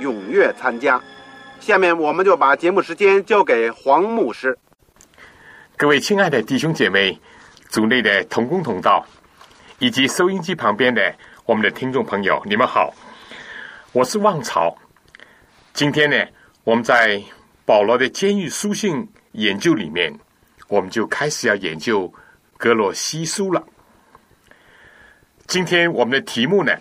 踊跃参加。下面我们就把节目时间交给黄牧师。各位亲爱的弟兄姐妹、组内的同工同道，以及收音机旁边的我们的听众朋友，你们好，我是旺朝。今天呢，我们在保罗的监狱书信研究里面。我们就开始要研究格罗西书了。今天我们的题目呢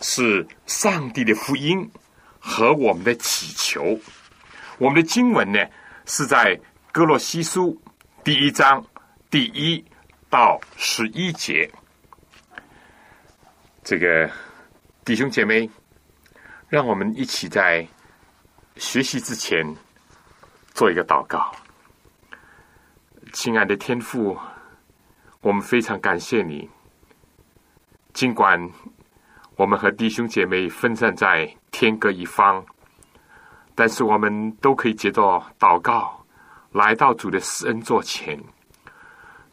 是上帝的福音和我们的祈求。我们的经文呢是在哥罗西书第一章第一到十一节。这个弟兄姐妹，让我们一起在学习之前做一个祷告。亲爱的天父，我们非常感谢你。尽管我们和弟兄姐妹分散在天各一方，但是我们都可以接着祷告，来到主的施恩座前。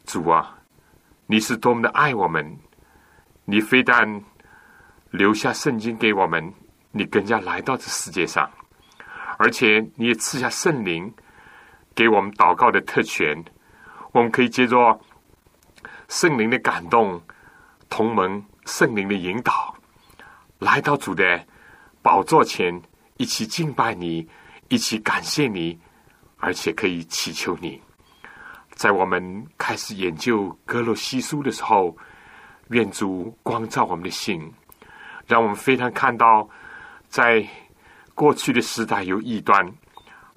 主啊，你是多么的爱我们！你非但留下圣经给我们，你更加来到这世界上，而且你也赐下圣灵给我们祷告的特权。我们可以借着圣灵的感动，同盟圣灵的引导，来到主的宝座前，一起敬拜你，一起感谢你，而且可以祈求你。在我们开始研究格罗西书的时候，愿主光照我们的心，让我们非常看到，在过去的时代有异端，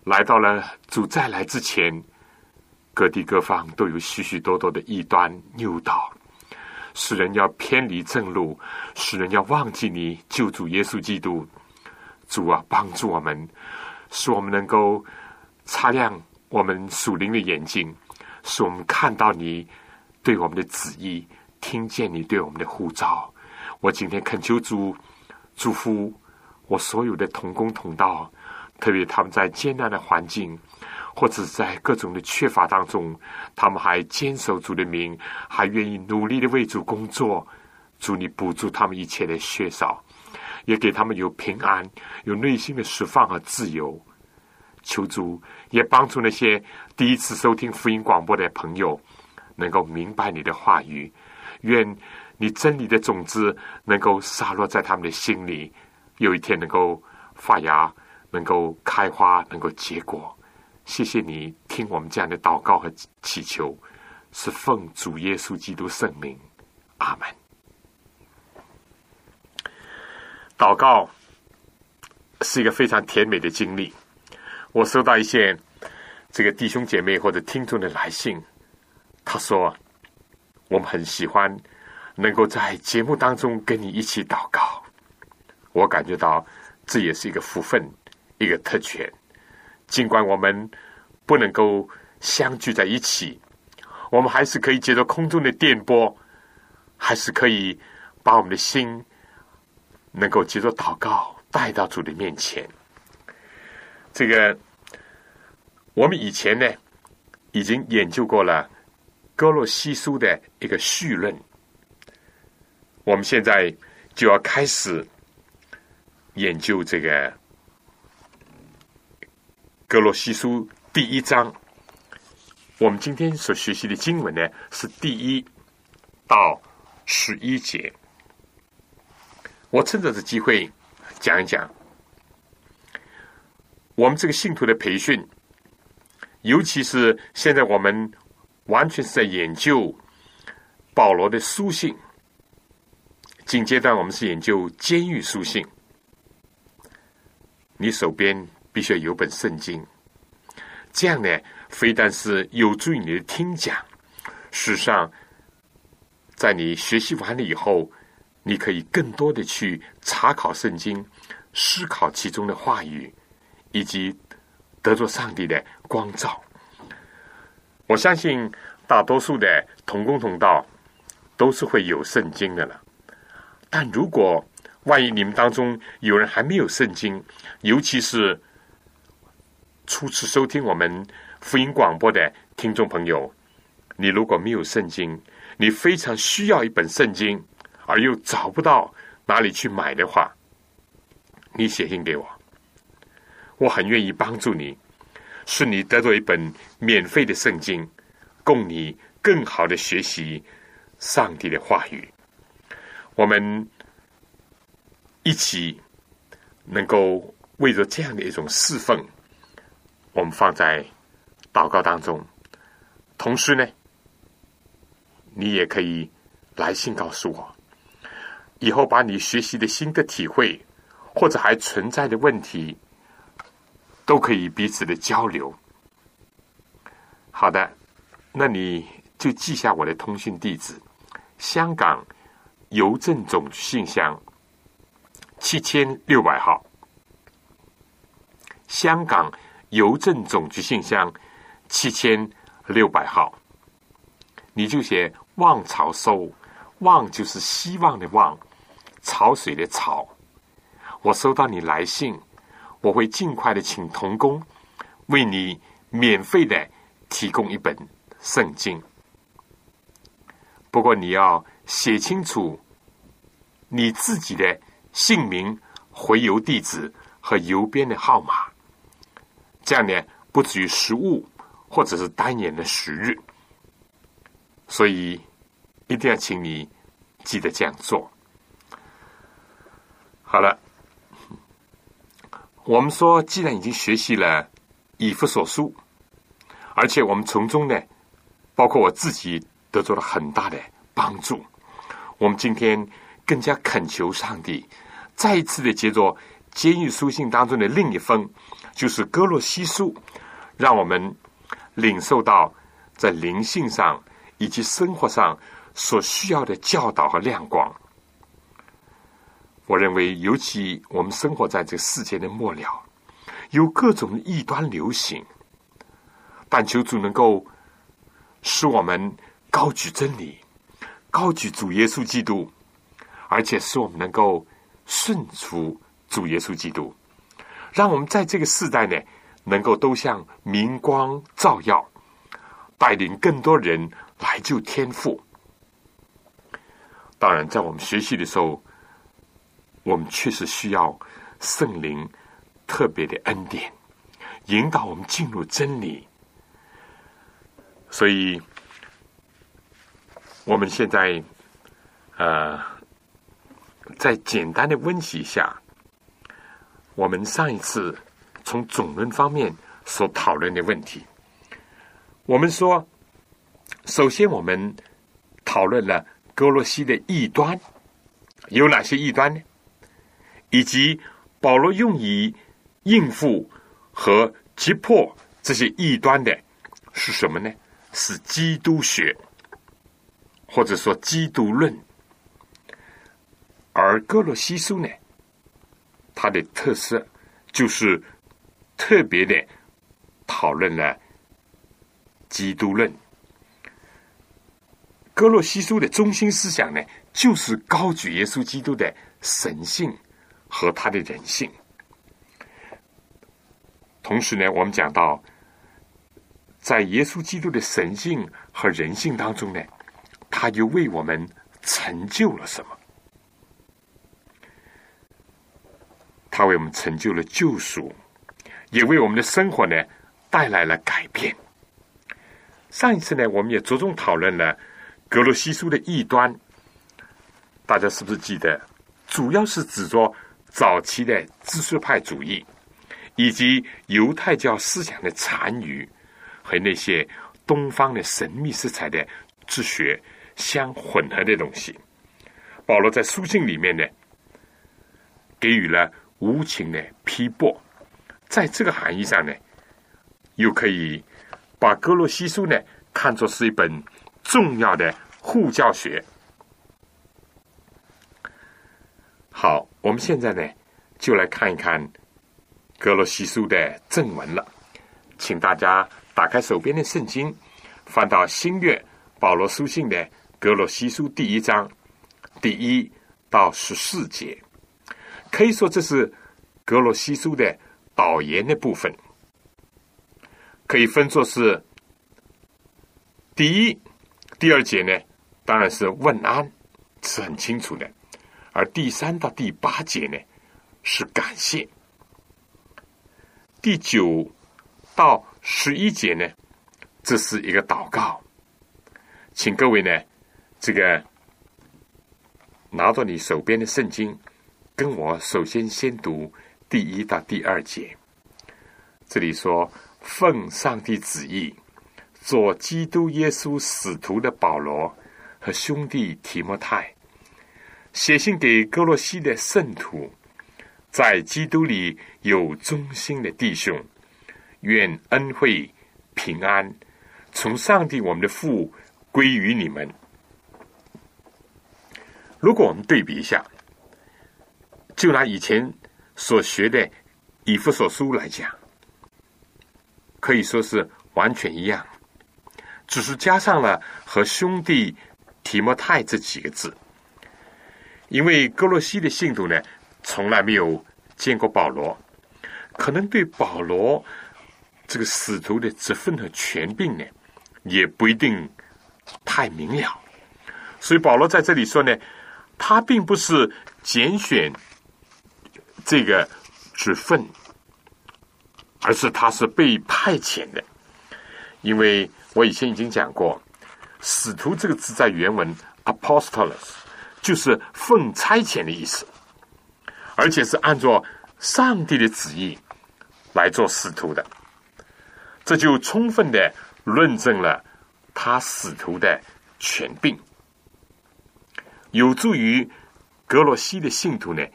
来到了主再来之前。各地各方都有许许多多的异端诱导，使人要偏离正路，使人要忘记你救主耶稣基督。主啊，帮助我们，使我们能够擦亮我们属灵的眼睛，使我们看到你对我们的旨意，听见你对我们的呼召。我今天恳求主祝福我所有的同工同道，特别他们在艰难的环境。或者在各种的缺乏当中，他们还坚守主的名，还愿意努力的为主工作。主，你补助他们一切的缺少，也给他们有平安、有内心的释放和自由。求主也帮助那些第一次收听福音广播的朋友，能够明白你的话语。愿你真理的种子能够洒落在他们的心里，有一天能够发芽，能够开花，能够结果。谢谢你听我们这样的祷告和祈求，是奉主耶稣基督圣名，阿门。祷告是一个非常甜美的经历。我收到一些这个弟兄姐妹或者听众的来信，他说我们很喜欢能够在节目当中跟你一起祷告。我感觉到这也是一个福分，一个特权。尽管我们不能够相聚在一起，我们还是可以借着空中的电波，还是可以把我们的心能够借着祷告带到主的面前。这个我们以前呢已经研究过了哥洛西书的一个序论，我们现在就要开始研究这个。格罗西书第一章，我们今天所学习的经文呢是第一到十一节。我趁着这机会讲一讲我们这个信徒的培训，尤其是现在我们完全是在研究保罗的书信。紧阶段，我们是研究监狱书信。你手边必须要有本圣经，这样呢，非但是有助于你的听讲，事实上，在你学习完了以后，你可以更多的去查考圣经，思考其中的话语，以及得着上帝的光照。我相信大多数的同工同道都是会有圣经的了。但如果万一你们当中有人还没有圣经，尤其是初次收听我们福音广播的听众朋友，你如果没有圣经，你非常需要一本圣经，而又找不到哪里去买的话，你写信给我，我很愿意帮助你，使你得到一本免费的圣经，供你更好的学习上帝的话语。我们一起能够为着这样的一种侍奉，我们放在祷告当中。同时呢，你也可以来信告诉我，以后把你学习的新的体会，或者还存在的问题，都可以彼此的交流。好的，那你就记下我的通讯地址：香港。邮政总信箱七千六百号，香港邮政总局信箱七千六百号，你就写“望潮收”，“望”就是希望的“望”，潮水的“潮”。我收到你来信，我会尽快的请童工为你免费的提供一本圣经。不过你要。写清楚你自己的姓名、回邮地址和邮编的号码，这样呢不至于失误或者是单眼的时日。所以一定要请你记得这样做。好了，我们说，既然已经学习了以弗所书，而且我们从中呢，包括我自己得到了很大的帮助。我们今天更加恳求上帝，再一次的接着监狱书信当中的另一封，就是哥洛西书，让我们领受到在灵性上以及生活上所需要的教导和亮光。我认为，尤其我们生活在这个世界的末了，有各种异端流行，但求主能够使我们高举真理。高举主耶稣基督，而且使我们能够顺服主耶稣基督，让我们在这个时代呢，能够都像明光照耀，带领更多人来救天赋。当然，在我们学习的时候，我们确实需要圣灵特别的恩典，引导我们进入真理。所以。我们现在，呃，在简单的温习一下，我们上一次从总论方面所讨论的问题。我们说，首先我们讨论了哥罗西的异端有哪些异端呢？以及保罗用以应付和击破这些异端的是什么呢？是基督学。或者说基督论，而哥罗西书呢，它的特色就是特别的讨论了基督论。哥洛西书的中心思想呢，就是高举耶稣基督的神性和他的人性。同时呢，我们讲到，在耶稣基督的神性和人性当中呢。他又为我们成就了什么？他为我们成就了救赎，也为我们的生活呢带来了改变。上一次呢，我们也着重讨论了格罗西书的异端，大家是不是记得？主要是指着早期的知识派主义，以及犹太教思想的残余和那些东方的神秘色彩的哲学相混合的东西。保罗在书信里面呢，给予了无情的批驳。在这个含义上呢，又可以把哥罗西书呢看作是一本重要的护教学。好，我们现在呢就来看一看格罗西书的正文了。请大家打开手边的圣经，翻到新月保罗书信的格罗西书第一章第一到十四节。可以说，这是格罗西书的导言的部分，可以分作是第一、第二节呢，当然是问安，是很清楚的。而第三到第八节呢，是感谢；第九到十一节呢，这是一个祷告。请各位呢，这个拿着你手边的圣经，跟我首先先读第一到第二节。这里说：“奉上帝旨意，做基督耶稣使徒的保罗和兄弟提摩太。”写信给哥罗西的圣徒，在基督里有忠心的弟兄，愿恩惠平安从上帝我们的父归于你们。如果我们对比一下，就拿以前所学的以弗所书来讲，可以说是完全一样，只是加上了和兄弟提摩太这几个字。因为哥洛西的信徒呢，从来没有见过保罗，可能对保罗这个使徒的职分和权柄呢，也不一定太明了。所以保罗在这里说呢，他并不是拣选这个职分，而是他是被派遣的。因为我以前已经讲过，“使徒”这个字在原文 “apostolos”。就是奉差遣的意思，而且是按照上帝的旨意来做使徒的，这就充分的论证了他使徒的权柄，有助于格罗西的信徒呢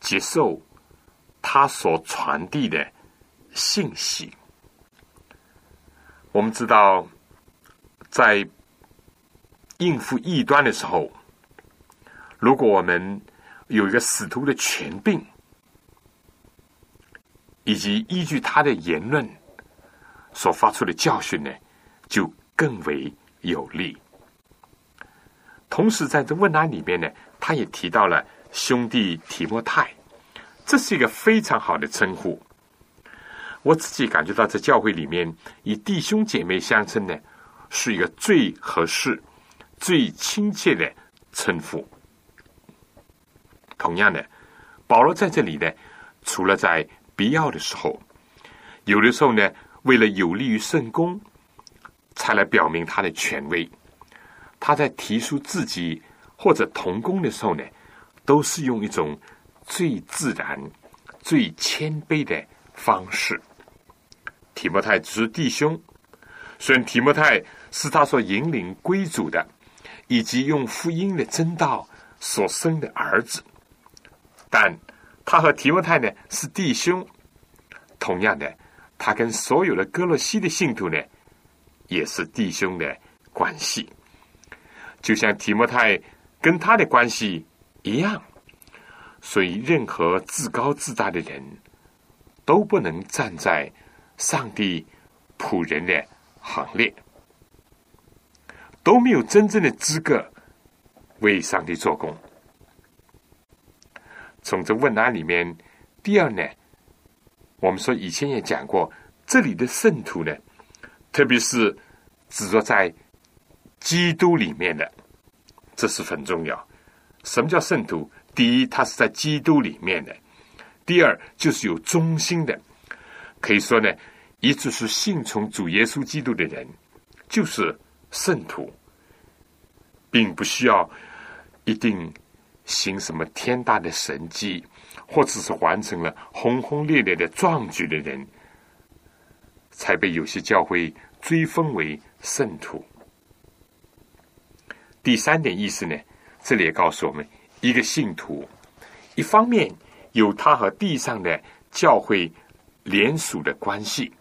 接受他所传递的信息。我们知道，在应付异端的时候。如果我们有一个使徒的权柄，以及依据他的言论所发出的教训呢，就更为有利。同时，在这问答里面呢，他也提到了兄弟提莫泰，这是一个非常好的称呼。我自己感觉到，在教会里面以弟兄姐妹相称呢，是一个最合适、最亲切的称呼。同样的，保罗在这里呢，除了在必要的时候，有的时候呢，为了有利于圣公，才来表明他的权威。他在提出自己或者同工的时候呢，都是用一种最自然、最谦卑的方式。提摩太只是弟兄，虽然提摩太是他所引领归主的，以及用福音的真道所生的儿子。但他和提摩太呢是弟兄，同样的，他跟所有的哥罗西的信徒呢也是弟兄的关系，就像提摩太跟他的关系一样。所以，任何自高自大的人都不能站在上帝仆人的行列，都没有真正的资格为上帝做工。从这问答里面，第二呢，我们说以前也讲过，这里的圣徒呢，特别是执着在基督里面的，这是很重要。什么叫圣徒？第一，他是在基督里面的；第二，就是有忠心的。可以说呢，一直是信从主耶稣基督的人，就是圣徒，并不需要一定。行什么天大的神迹，或者是完成了轰轰烈烈的壮举的人，才被有些教会追封为圣徒。第三点意思呢，这里也告诉我们，一个信徒，一方面有他和地上的教会联属的关系，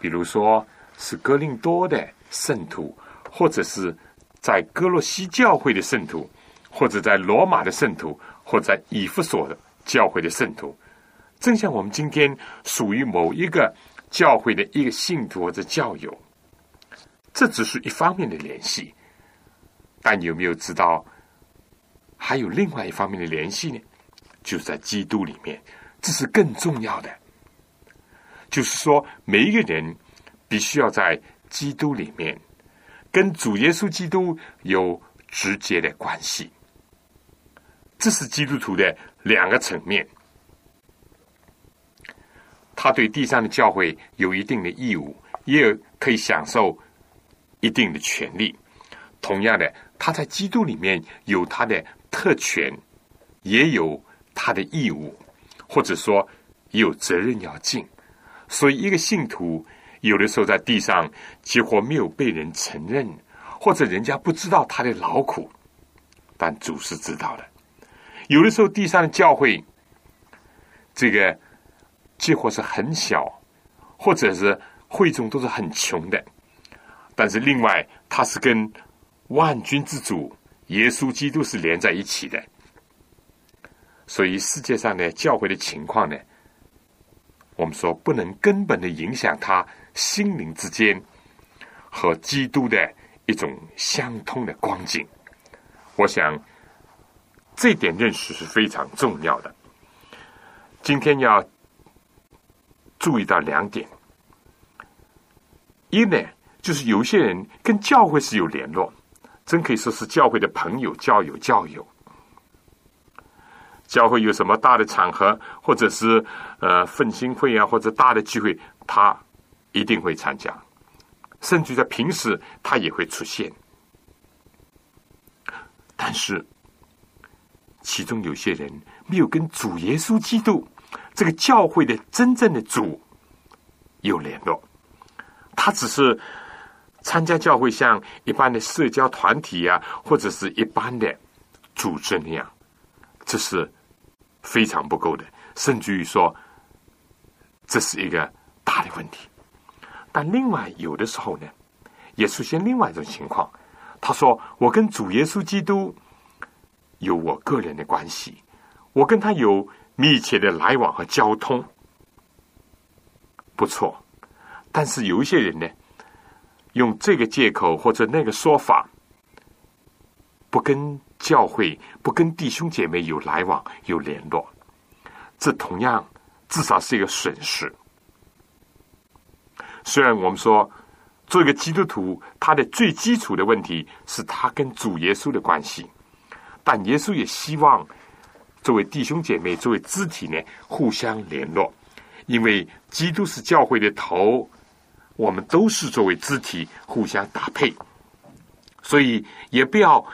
比如说是哥林多的圣徒，或者是在哥洛西教会的圣徒，或者在罗马的圣徒，或在以弗所教会的圣徒，正像我们今天属于某一个教会的一个信徒或者教友，这只是一方面的联系。但有没有知道，还有另外一方面的联系呢？就是在基督里面，这是更重要的。就是说，每一个人必须要在基督里面，跟主耶稣基督有直接的关系。这是基督徒的两个层面。他对地上的教会有一定的义务，也有可以享受一定的权利。同样的。他在基督里面有他的特权，也有他的义务，或者说有责任要尽。所以，一个信徒有的时候在地上几乎没有被人承认，或者人家不知道他的劳苦，但主是知道的。有的时候，地上的教会这个几乎是很小，或者是会众都是很穷的，但是另外他是跟。万军之主耶稣基督是连在一起的，所以世界上的教会的情况呢，我们说不能根本的影响他心灵之间和基督的一种相通的光景。我想这点认识是非常重要的。今天要注意到两点：一呢，就是有些人跟教会是有联络。真可以说是教会的朋友、教友、教友。教会有什么大的场合，或者是呃奋兴会啊，或者大的聚会，他一定会参加。甚至在平时，他也会出现。但是，其中有些人没有跟主耶稣基督这个教会的真正的主有联络，他只是。参加教会像一般的社交团体呀，或者是一般的组织那样，这是非常不够的。甚至于说，这是一个大的问题。但另外有的时候呢，也出现另外一种情况。他说：“我跟主耶稣基督有我个人的关系，我跟他有密切的来往和交通，不错。但是有一些人呢？”用这个借口或者那个说法，不跟教会、不跟弟兄姐妹有来往、有联络，这同样至少是一个损失。虽然我们说做一个基督徒，他的最基础的问题是他跟主耶稣的关系，但耶稣也希望作为弟兄姐妹、作为肢体呢，互相联络，因为基督是教会的头。我们都是作为肢体互相搭配，所以也不要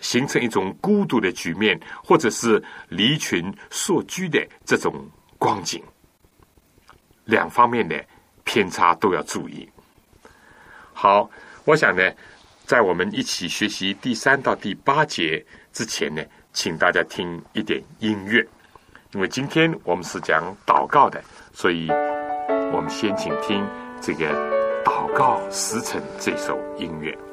形成一种孤独的局面，或者是离群索居的这种光景。两方面的偏差都要注意。好，我想呢，在我们一起学习第三到第八节之前呢，请大家听一点音乐，因为今天我们是讲祷告的，所以我们先请听。这个祷告时辰这首音乐。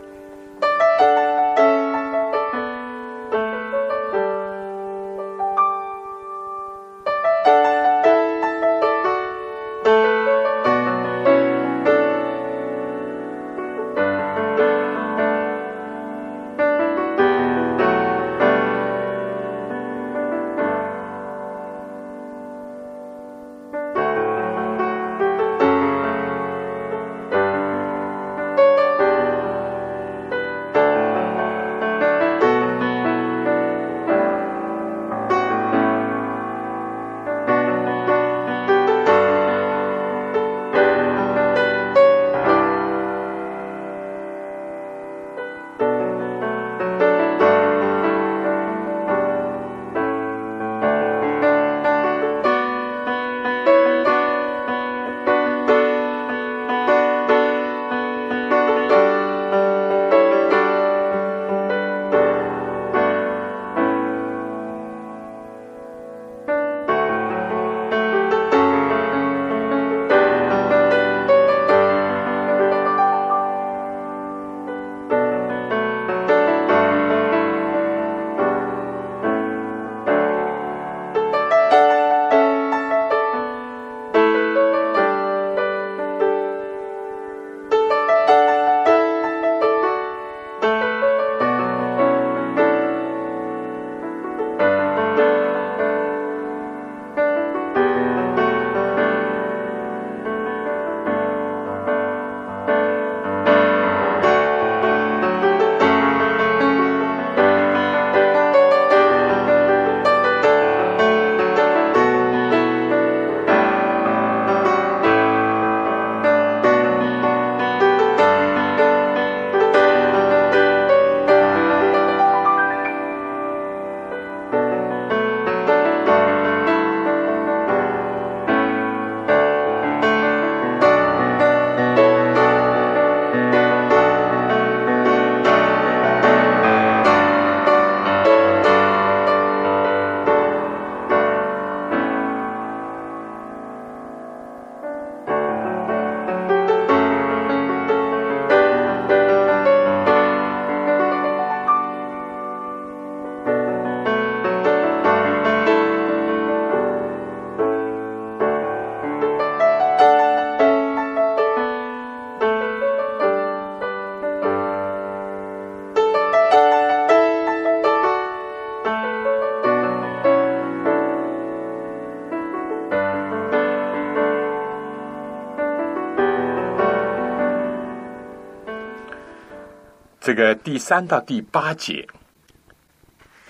这个第三到第八节，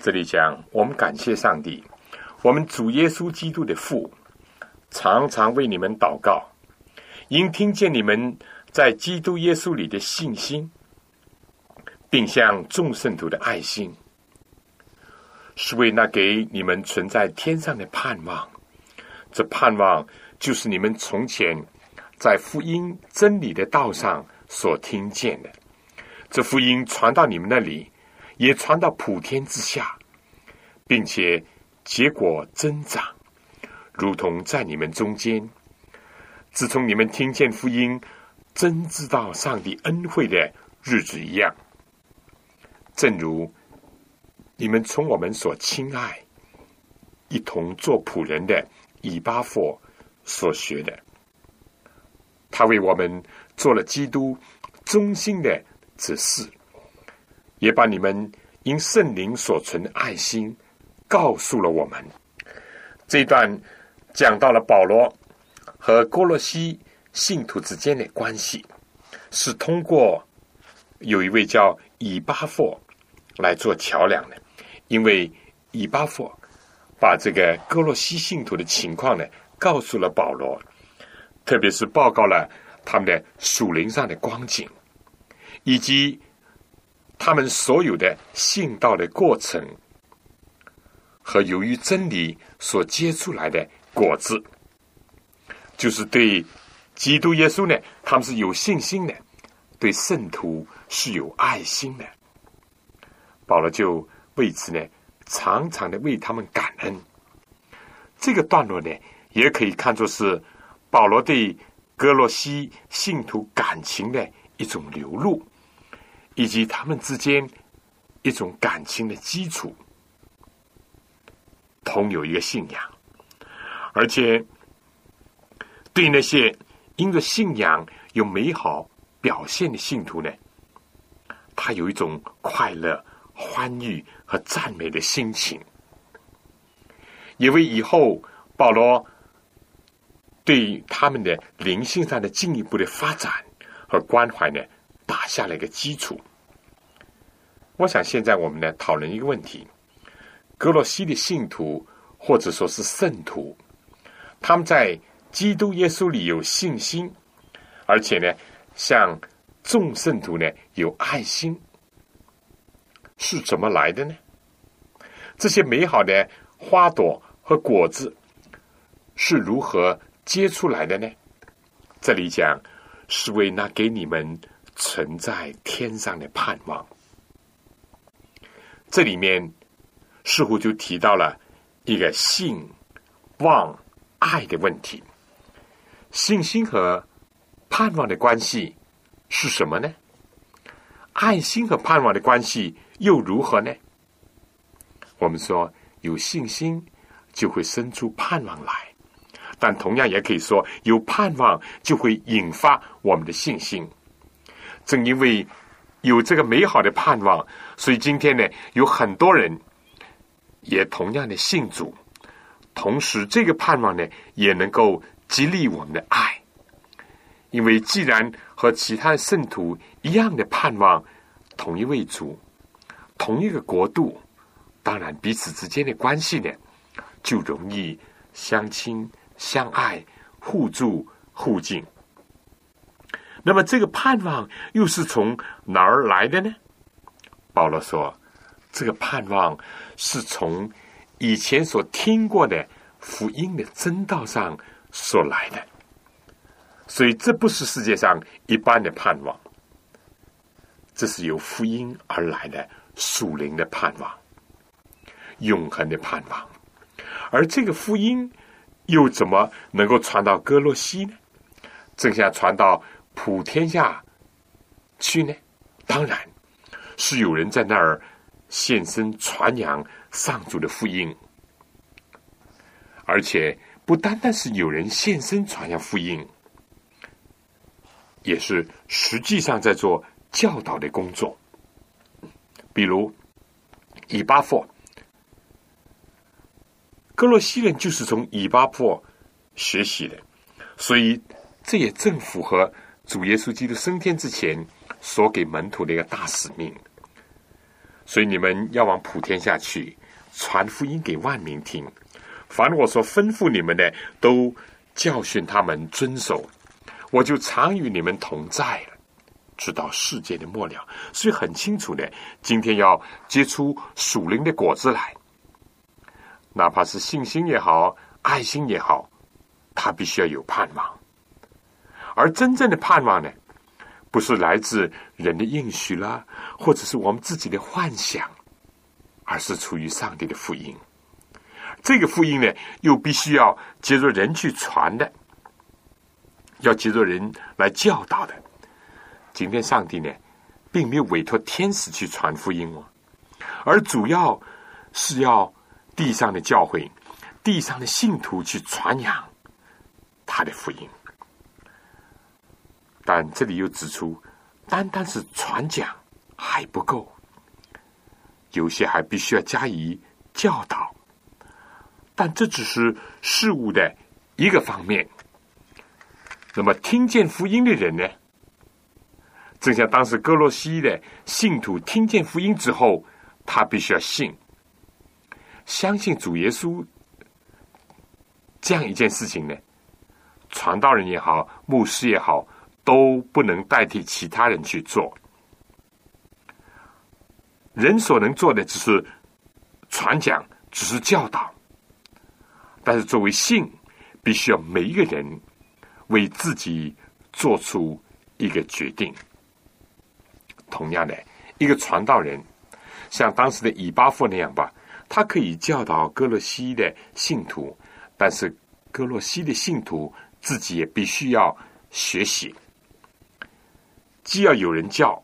这里讲我们感谢上帝，我们主耶稣基督的父，常常为你们祷告，因听见你们在基督耶稣里的信心，并向众圣徒的爱心，是为那给你们存在天上的盼望。这盼望就是你们从前在福音真理的道上所听见的。这福音传到你们那里，也传到普天之下，并且结果增长，如同在你们中间。自从你们听见福音，真知道上帝恩惠的日子一样，正如你们从我们所亲爱、一同做仆人的。以巴佛所学的，他为我们做了基督忠心的指示，也把你们因圣灵所存的爱心告诉了我们。这一段讲到了保罗和哥罗西信徒之间的关系，是通过有一位叫以巴佛来做桥梁的，因为以巴佛。把这个哥罗西信徒的情况呢，告诉了保罗，特别是报告了他们的属灵上的光景，以及他们所有的信道的过程和由于真理所结出来的果子，就是对基督耶稣呢，他们是有信心的，对圣徒是有爱心的。保罗就为此呢。常常的为他们感恩，这个段落呢，也可以看作是保罗对哥罗西信徒感情的一种流露，以及他们之间一种感情的基础，同有一个信仰，而且对那些因着信仰有美好表现的信徒呢，他有一种快乐。欢愉和赞美的心情，也为以后保罗对他们的灵性上的进一步的发展和关怀呢，打下了一个基础。我想现在我们呢讨论一个问题：格罗西的信徒或者说是圣徒，他们在基督耶稣里有信心，而且呢，向众圣徒呢有爱心。是怎么来的呢？这些美好的花朵和果子是如何结出来的呢？这里讲是为那给你们存在天上的盼望。这里面似乎就提到了一个信、望、爱的问题。信心和盼望的关系是什么呢？爱心和盼望的关系。又如何呢？我们说有信心就会生出盼望来，但同样也可以说有盼望就会引发我们的信心。正因为有这个美好的盼望，所以今天呢，有很多人也同样的信主，同时这个盼望呢，也能够激励我们的爱。因为既然和其他圣徒一样的盼望同一位主。同一个国度，当然彼此之间的关系呢，就容易相亲相爱、互助互敬。那么这个盼望又是从哪儿来的呢？保罗说，这个盼望是从以前所听过的福音的真道上所来的，所以这不是世界上一般的盼望，这是由福音而来的。属灵的盼望，永恒的盼望，而这个福音又怎么能够传到哥罗西呢？正像传到普天下去呢？当然是有人在那儿现身传扬上主的福音，而且不单单是有人现身传扬福音，也是实际上在做教导的工作。比如，以巴佛，哥罗西人就是从以巴佛学习的，所以这也正符合主耶稣基督升天之前所给门徒的一个大使命。所以你们要往普天下去，传福音给万民听。凡我所吩咐你们的，都教训他们遵守。我就常与你们同在了，直到世界的末了。所以很清楚的，今天要结出属灵的果子来，哪怕是信心也好，爱心也好，他必须要有盼望。而真正的盼望呢？不是来自人的应许啦，或者是我们自己的幻想，而是出于上帝的福音。这个福音呢，又必须要接着人去传的，要接着人来教导的。今天上帝呢，并没有委托天使去传福音哦，而主要是要地上的教会、地上的信徒去传扬他的福音。但这里又指出，单单是传讲还不够，有些还必须要加以教导。但这只是事物的一个方面。那么，听见福音的人呢？正像当时哥罗西的信徒听见福音之后，他必须要信，相信主耶稣这样一件事情呢？传道人也好，牧师也好。都不能代替其他人去做，人所能做的只是传讲，只是教导。但是作为信，必须要每一个人为自己做出一个决定。同样的，一个传道人，像当时的以巴弗那样吧，他可以教导哥洛西的信徒，但是哥洛西的信徒自己也必须要学习。既要有人教，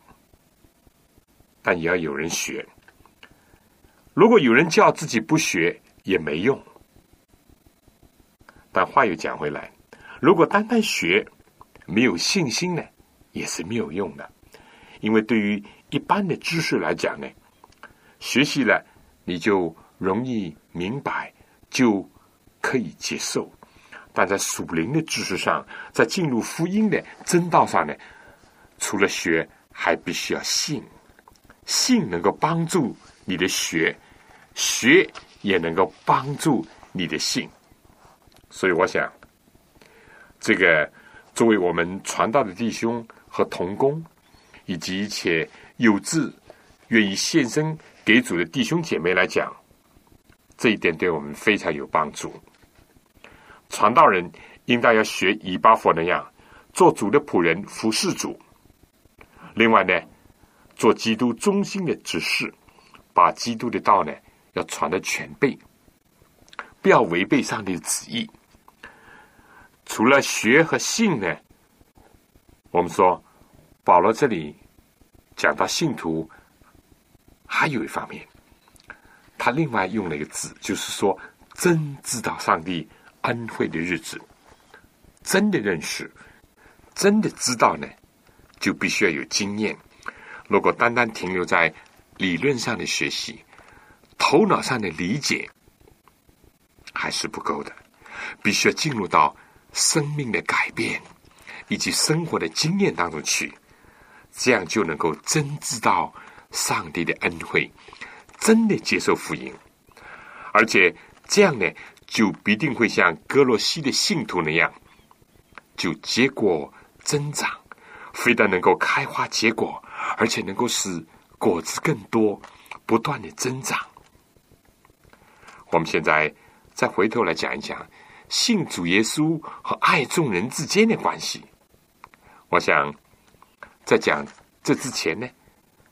但也要有人学。如果有人教自己不学也没用。但话又讲回来，如果单单学没有信心呢，也是没有用的。因为对于一般的知识来讲呢，学习了你就容易明白，就可以接受。但在属灵的知识上，在进入福音的真道上呢？除了学，还必须要信，信能够帮助你的学，学也能够帮助你的信。所以，我想，这个作为我们传道的弟兄和同工，以及一切有志愿意献身给主的弟兄姐妹来讲，这一点对我们非常有帮助。传道人应当要学以巴佛那样，做主的仆人，服侍主。另外呢，做基督中心的指示，把基督的道呢要传的全备，不要违背上帝的旨意。除了学和信呢，我们说保罗这里讲到信徒，还有一方面，他另外用了一个字，就是说真知道上帝恩惠的日子，真的认识，真的知道呢。就必须要有经验。如果单单停留在理论上的学习、头脑上的理解，还是不够的。必须要进入到生命的改变以及生活的经验当中去，这样就能够真知道上帝的恩惠，真的接受福音，而且这样呢，就必定会像哥罗西的信徒那样，就结果增长。非但能够开花结果，而且能够使果子更多，不断的增长。我们现在再回头来讲一讲信主耶稣和爱众人之间的关系。我想在讲这之前呢，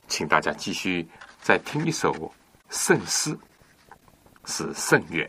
请大家继续再听一首圣诗，是圣乐。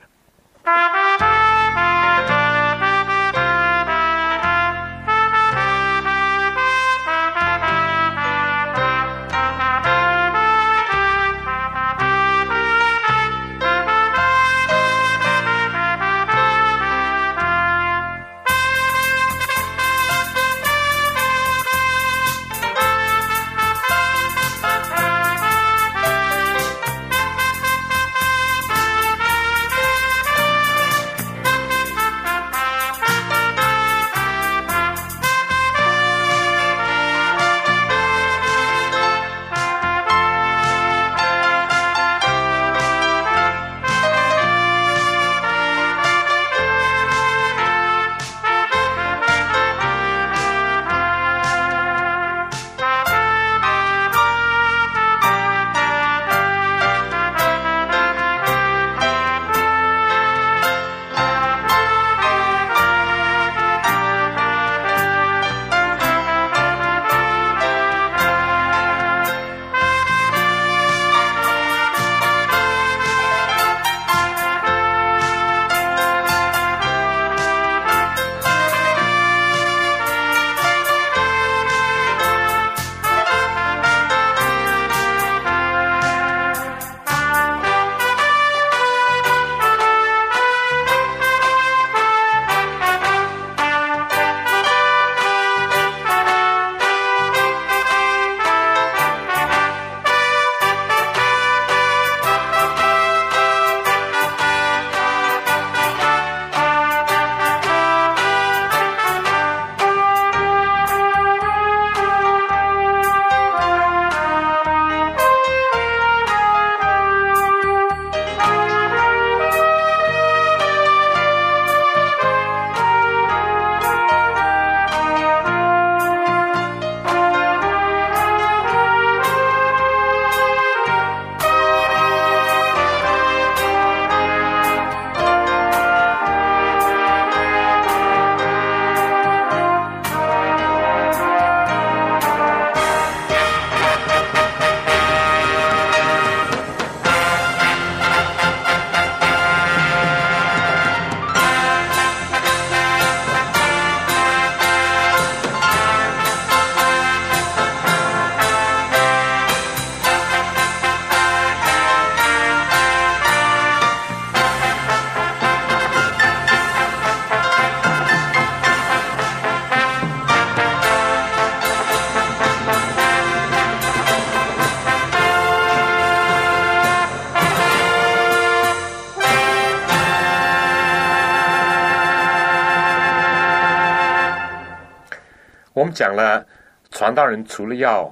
讲了，传道人除了要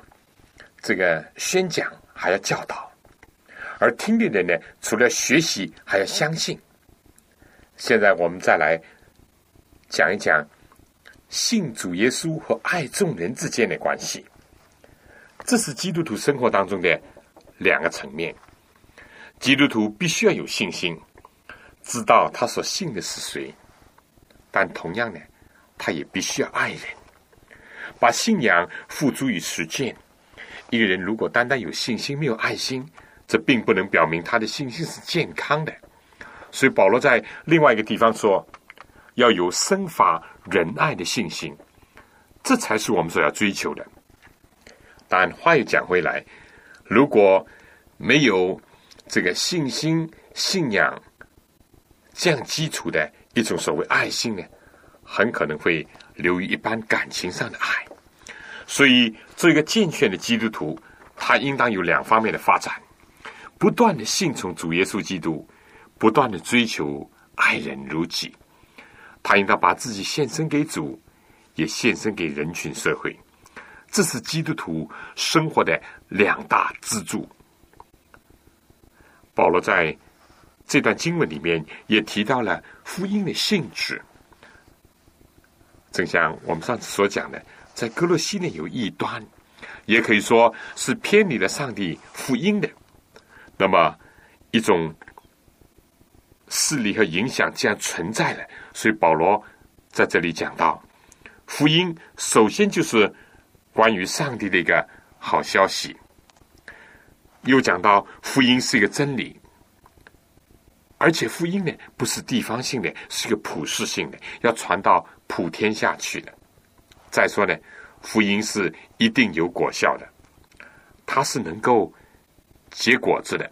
这个宣讲，还要教导；而听的人呢，除了学习，还要相信。现在我们再来讲一讲信主耶稣和爱众人之间的关系。这是基督徒生活当中的两个层面。基督徒必须要有信心，知道他所信的是谁；但同样呢，他也必须要爱人，把信仰付诸于实践。一个人如果单单有信心，没有爱心，这并不能表明他的信心是健康的。所以保罗在另外一个地方说，要有生发仁爱的信心，这才是我们所要追求的。但话又讲回来，如果没有这个信心、信仰这样基础的一种所谓爱心呢，很可能会流于一般感情上的爱。所以，做一个健全的基督徒，他应当有两方面的发展：不断的信从主耶稣基督，不断的追求爱人如己。他应当把自己献身给主，也献身给人群社会。这是基督徒生活的两大支柱。保罗在这段经文里面也提到了福音的性质，正像我们上次所讲的，在哥罗西呢有异端，也可以说是偏离了上帝福音的。那么一种势力和影响既然存在了，所以保罗在这里讲到，福音首先就是。关于上帝的一个好消息，又讲到福音是一个真理，而且福音呢不是地方性的，是一个普世性的，要传到普天下去的。再说呢，福音是一定有果效的，它是能够结果子的，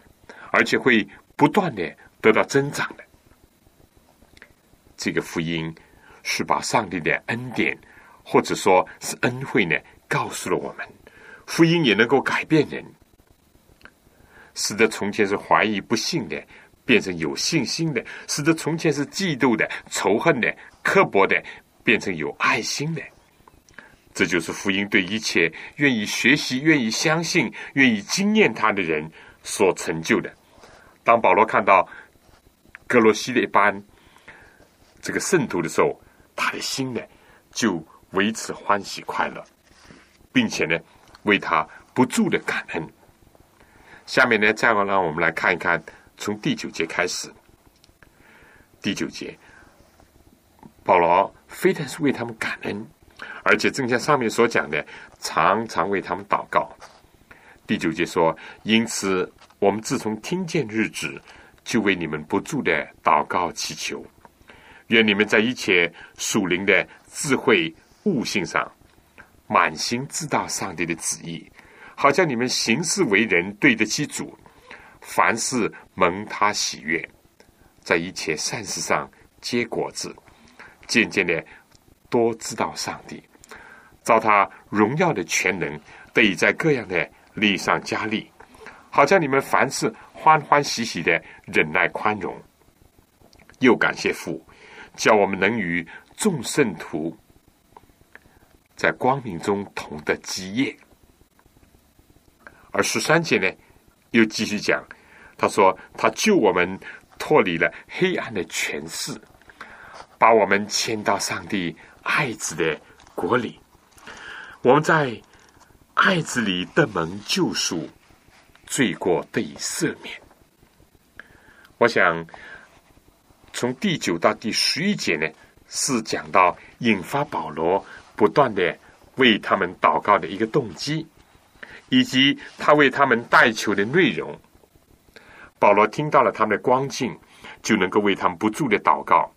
而且会不断的得到增长的。这个福音是把上帝的恩典，或者说是恩惠呢。告诉了我们，福音也能够改变人，使得从前是怀疑不信的，变成有信心的；使得从前是嫉妒的、仇恨的、刻薄的，变成有爱心的。这就是福音对一切愿意学习、愿意相信、愿意经验他的人所成就的。当保罗看到格罗西的一般这个圣徒的时候，他的心呢就为此欢喜快乐。并且呢，为他不住的感恩。下面呢，再让我们来看一看，从第九节开始。第九节，保罗非但是为他们感恩，而且正像上面所讲的，常常为他们祷告。第九节说：“因此，我们自从听见日子，就为你们不住的祷告祈求，愿你们在一切属灵的智慧悟性上。”满心知道上帝的旨意，好像你们行事为人对得起主，凡事蒙他喜悦，在一切善事上结果子，渐渐的多知道上帝，照他荣耀的全能，得以在各样的利上加力，好像你们凡事欢欢喜喜的忍耐宽容，又感谢父，叫我们能与众圣徒。在光明中同的基业，而十三节呢，又继续讲，他说他救我们脱离了黑暗的权势，把我们迁到上帝爱子的国里，我们在爱子里得蒙救赎，罪过得以赦免。我想从第九到第十一节呢，是讲到引发保罗。不断的为他们祷告的一个动机，以及他为他们代求的内容。保罗听到了他们的光景，就能够为他们不住的祷告，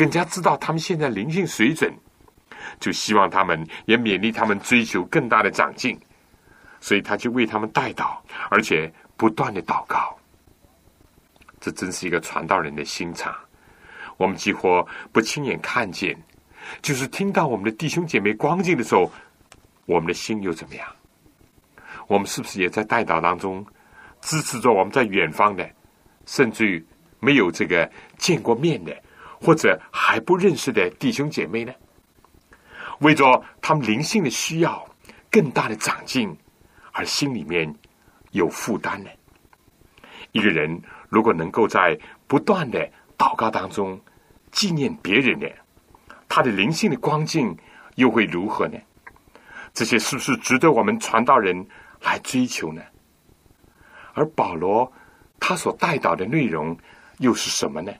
更加知道他们现在灵性水准，就希望他们也勉励他们追求更大的长进，所以他就为他们代祷，而且不断的祷告。这真是一个传道人的心肠，我们几乎不亲眼看见。就是听到我们的弟兄姐妹光景的时候，我们的心又怎么样？我们是不是也在代祷当中支持着我们在远方的，甚至于没有这个见过面的，或者还不认识的弟兄姐妹呢？为着他们灵性的需要、更大的长进，而心里面有负担呢？一个人如果能够在不断的祷告当中纪念别人呢，他的灵性的光景又会如何呢？这些是不是值得我们传道人来追求呢？而保罗他所带导的内容又是什么呢？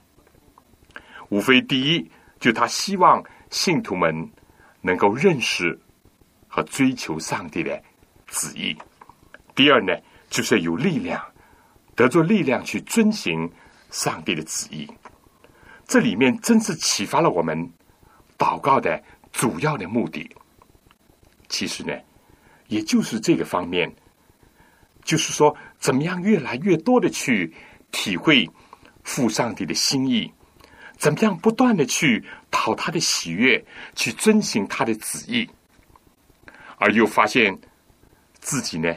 无非第一，就他希望信徒们能够认识和追求上帝的旨意；第二呢，就是有力量得着力量去遵行上帝的旨意。这里面真是启发了我们祷告的主要的目的。其实呢，也就是这个方面，就是说，怎么样越来越多的去体会父上帝的心意，怎么样不断的去讨他的喜悦，去遵行他的旨意，而又发现自己呢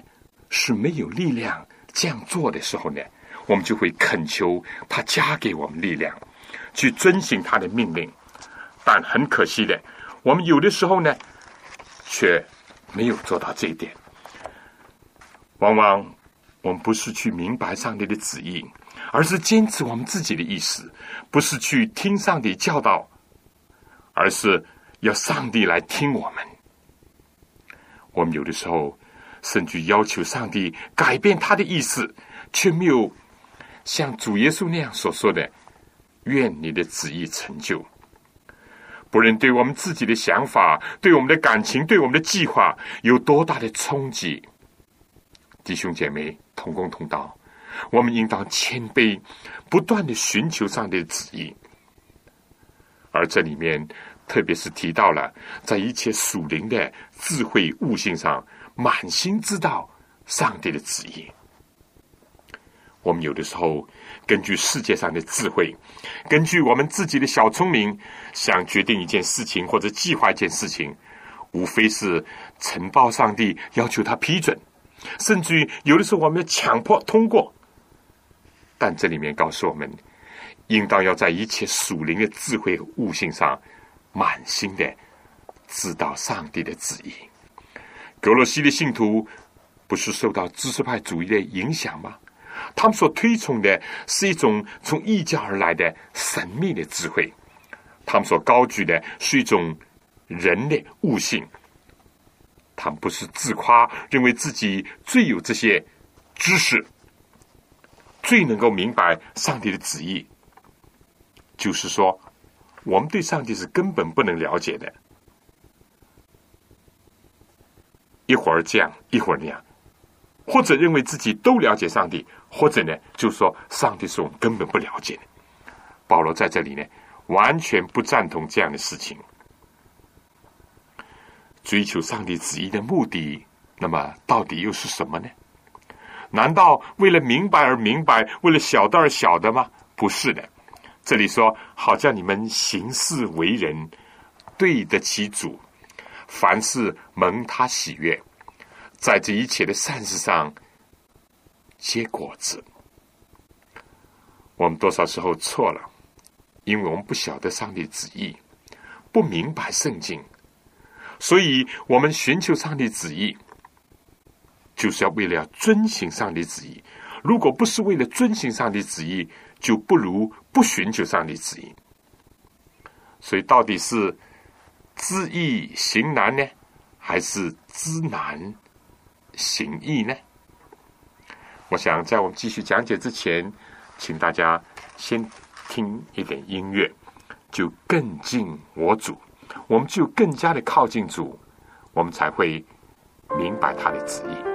是没有力量这样做的时候呢，我们就会恳求他加给我们力量，去遵行他的命令。但很可惜的，我们有的时候呢。却没有做到这一点。往往我们不是去明白上帝的旨意，而是坚持我们自己的意思；不是去听上帝教导，而是要上帝来听我们。我们有的时候甚至要求上帝改变他的意思，却没有像主耶稣那样所说的：“愿你的旨意成就。”不论对我们自己的想法、对我们的感情、对我们的计划有多大的冲击，弟兄姐妹同工同道，我们应当谦卑，不断的寻求上帝的旨意。而这里面，特别是提到了在一切属灵的智慧悟性上，满心知道上帝的旨意。我们有的时候。根据世界上的智慧，根据我们自己的小聪明，想决定一件事情或者计划一件事情，无非是呈报上帝，要求他批准，甚至于有的时候我们要强迫通过。但这里面告诉我们，应当要在一切属灵的智慧和悟性上，满心的知道上帝的旨意。格罗西的信徒不是受到知识派主义的影响吗？他们所推崇的是一种从异教而来的神秘的智慧，他们所高举的是一种人的悟性。他们不是自夸，认为自己最有这些知识，最能够明白上帝的旨意。就是说，我们对上帝是根本不能了解的，一会儿这样，一会儿那样。或者认为自己都了解上帝，或者呢，就说上帝是我们根本不了解的。保罗在这里呢，完全不赞同这样的事情。追求上帝旨意的目的，那么到底又是什么呢？难道为了明白而明白，为了晓得而晓得吗？不是的。这里说，好叫你们行事为人对得起主，凡事蒙他喜悦。在这一切的善事上结果子，我们多少时候错了，因为我们不晓得上帝旨意，不明白圣经，所以我们寻求上帝旨意，就是要为了要遵行上帝旨意。如果不是为了遵行上帝旨意，就不如不寻求上帝旨意。所以，到底是知易行难呢，还是知难？行易呢？我想在我们继续讲解之前，请大家先听一点音乐，就更近我主，我们就更加的靠近主，我们才会明白他的旨意。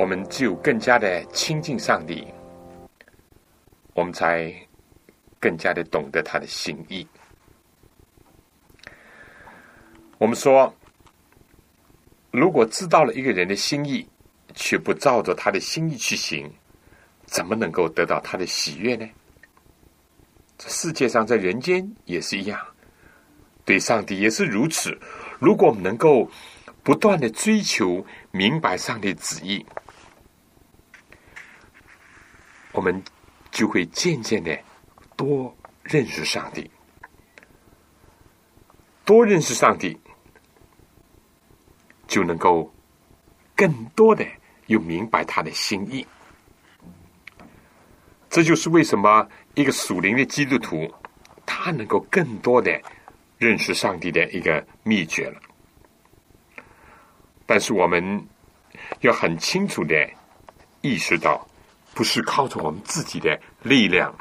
我们就更加的亲近上帝，我们才更加的懂得他的心意。我们说，如果知道了一个人的心意，却不照着他的心意去行，怎么能够得到他的喜悦呢？这世界上，在人间也是一样，对上帝也是如此。如果我们能够不断的追求明白上帝旨意，我们就会渐渐的多认识上帝，多认识上帝，就能够更多的又明白他的心意。这就是为什么。一个属灵的基督徒，他能够更多的认识上帝的一个秘诀了。但是我们要很清楚的意识到，不是靠着我们自己的力量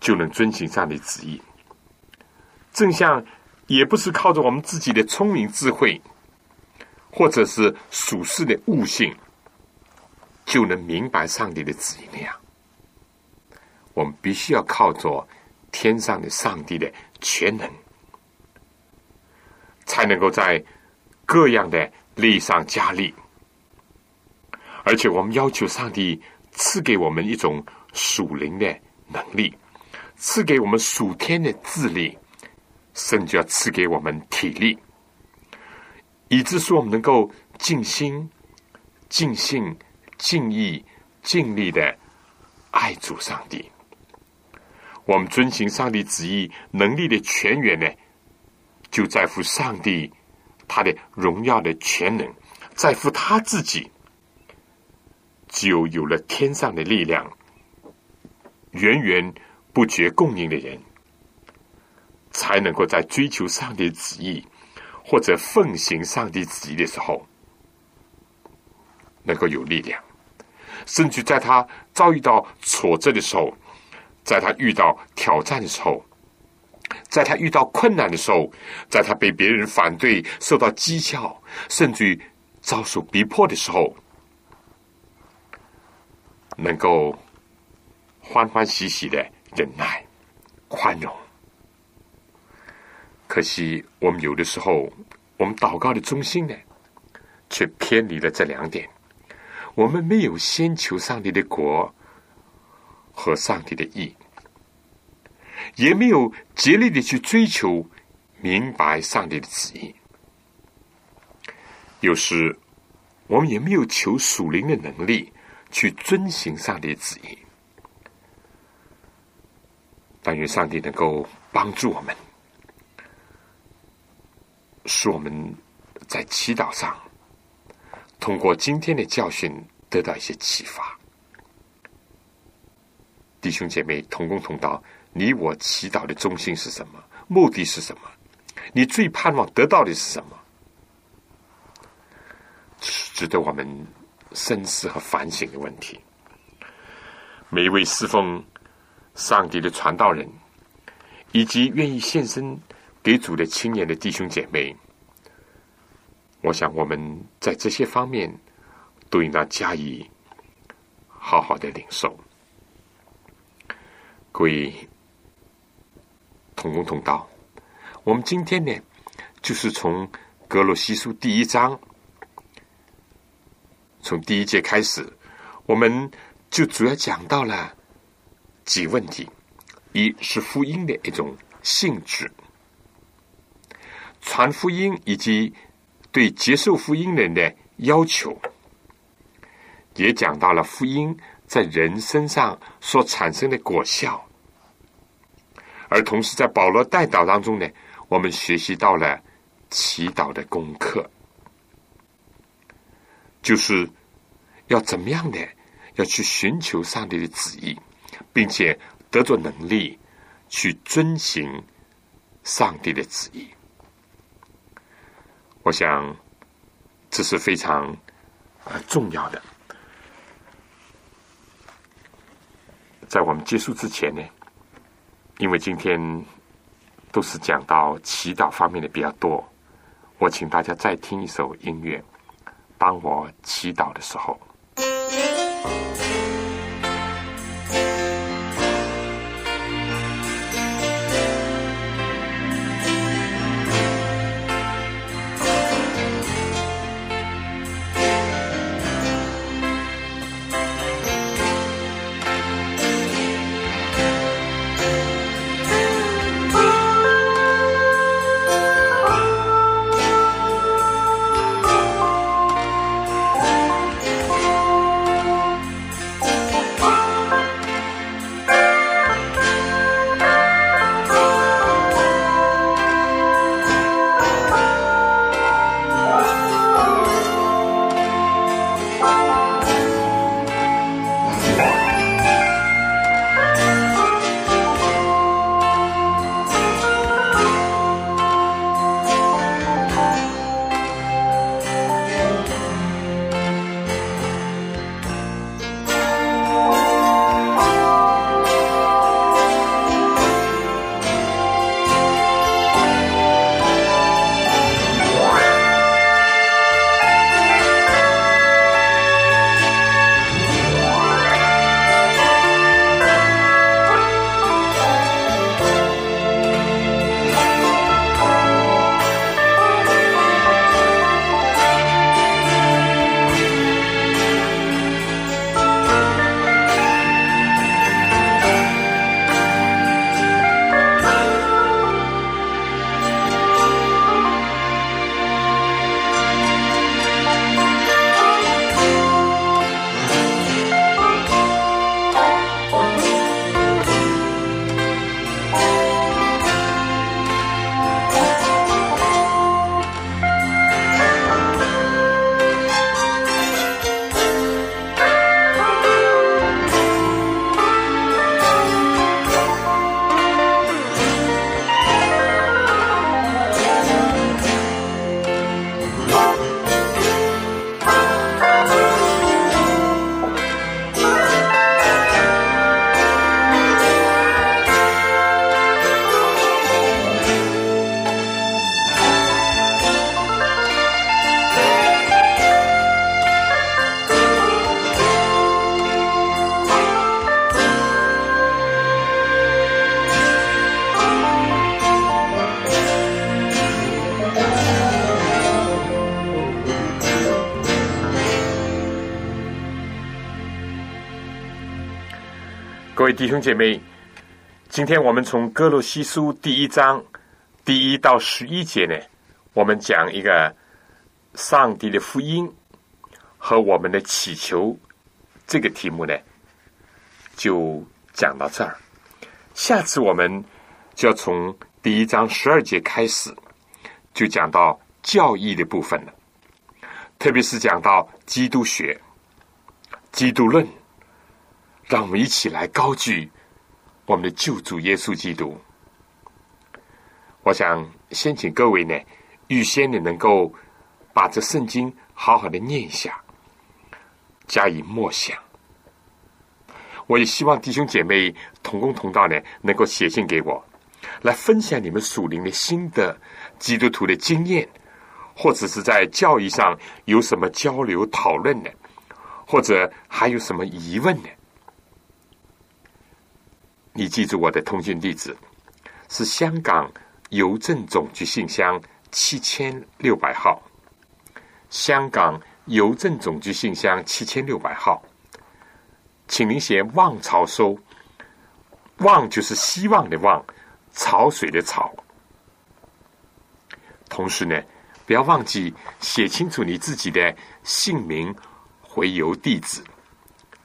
就能遵行上帝旨意，正像也不是靠着我们自己的聪明智慧，或者是属世的悟性，就能明白上帝的旨意那样。我们必须要靠着天上的上帝的全能，才能够在各样的力上加力。而且，我们要求上帝赐给我们一种属灵的能力，赐给我们属天的智力，甚至要赐给我们体力，以致说我们能够尽心、尽性、尽意、尽力的爱主上帝。我们遵行上帝旨意能力的泉源呢，就在乎上帝他的荣耀的全能，在乎他自己。只有有了天上的力量，源源不绝供应的人，才能够在追求上帝旨意或者奉行上帝旨意的时候，能够有力量，甚至在他遭遇到挫折的时候。在他遇到挑战的时候，在他遇到困难的时候，在他被别人反对、受到讥笑，甚至遭受逼迫的时候，能够欢欢喜喜的忍耐、宽容。可惜，我们有的时候，我们祷告的中心呢，却偏离了这两点。我们没有先求上帝的国。和上帝的意，也没有竭力的去追求明白上帝的旨意。有时，我们也没有求属灵的能力去遵行上帝的旨意。但愿上帝能够帮助我们，使我们在祈祷上，通过今天的教训得到一些启发。弟兄姐妹同工同道，你我祈祷的中心是什么？目的是什么？你最盼望得到的是什么？值得我们深思和反省的问题。每一位侍奉上帝的传道人，以及愿意献身给主的青年的弟兄姐妹，我想我们在这些方面都应当加以好好的领受。各位同工同道，我们今天呢，就是从格罗西书第一章，从第一节开始，我们就主要讲到了几问题：一是福音的一种性质，传福音以及对接受福音人的要求，也讲到了福音。在人身上所产生的果效，而同时在保罗带导当中呢，我们学习到了祈祷的功课，就是要怎么样的要去寻求上帝的旨意，并且得着能力去遵行上帝的旨意。我想这是非常呃重要的。在我们结束之前呢，因为今天都是讲到祈祷方面的比较多，我请大家再听一首音乐，当我祈祷的时候。弟兄姐妹，今天我们从哥罗西书第一章第一到十一节呢，我们讲一个上帝的福音和我们的祈求这个题目呢，就讲到这儿。下次我们就要从第一章十二节开始，就讲到教义的部分了，特别是讲到基督学、基督论。让我们一起来高举我们的救主耶稣基督。我想先请各位呢，预先的能够把这圣经好好的念一下，加以默想。我也希望弟兄姐妹同工同道呢，能够写信给我，来分享你们属灵的心得、基督徒的经验，或者是在教义上有什么交流讨论的，或者还有什么疑问呢？你记住我的通讯地址是香港邮政总局信箱七千六百号。香港邮政总局信箱七千六百号，请您写“望潮收”，“望”就是希望的“望”，潮水的“潮”。同时呢，不要忘记写清楚你自己的姓名、回邮地址，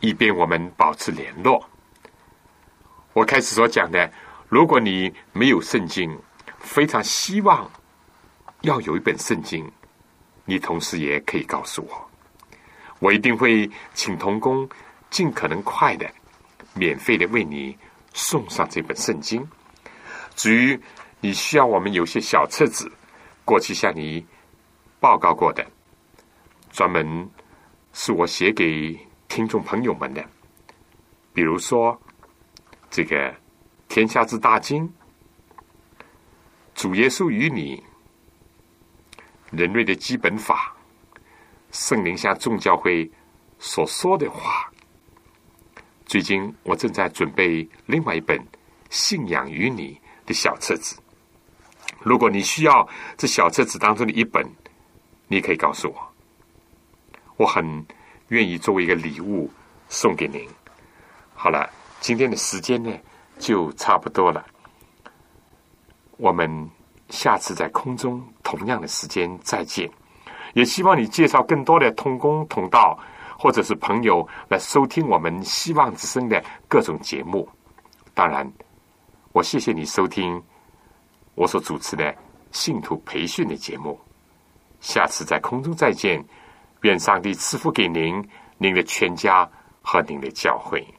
以便我们保持联络。我开始所讲的，如果你没有圣经，非常希望要有一本圣经，你同时也可以告诉我，我一定会请童工尽可能快的、免费的为你送上这本圣经。至于你需要我们有些小册子，过去向你报告过的，专门是我写给听众朋友们的，比如说。这个天下之大经，主耶稣与你，人类的基本法，圣灵向众教会所说的话。最近我正在准备另外一本《信仰与你》的小册子。如果你需要这小册子当中的一本，你可以告诉我，我很愿意作为一个礼物送给您。好了，今天的时间呢就差不多了，我们下次在空中同样的时间再见。也希望你介绍更多的同工同道。或者是朋友来收听我们希望之声的各种节目，当然，我谢谢你收听我所主持的信徒培训的节目。下次在空中再见，愿上帝赐福给您、您的全家和您的教会。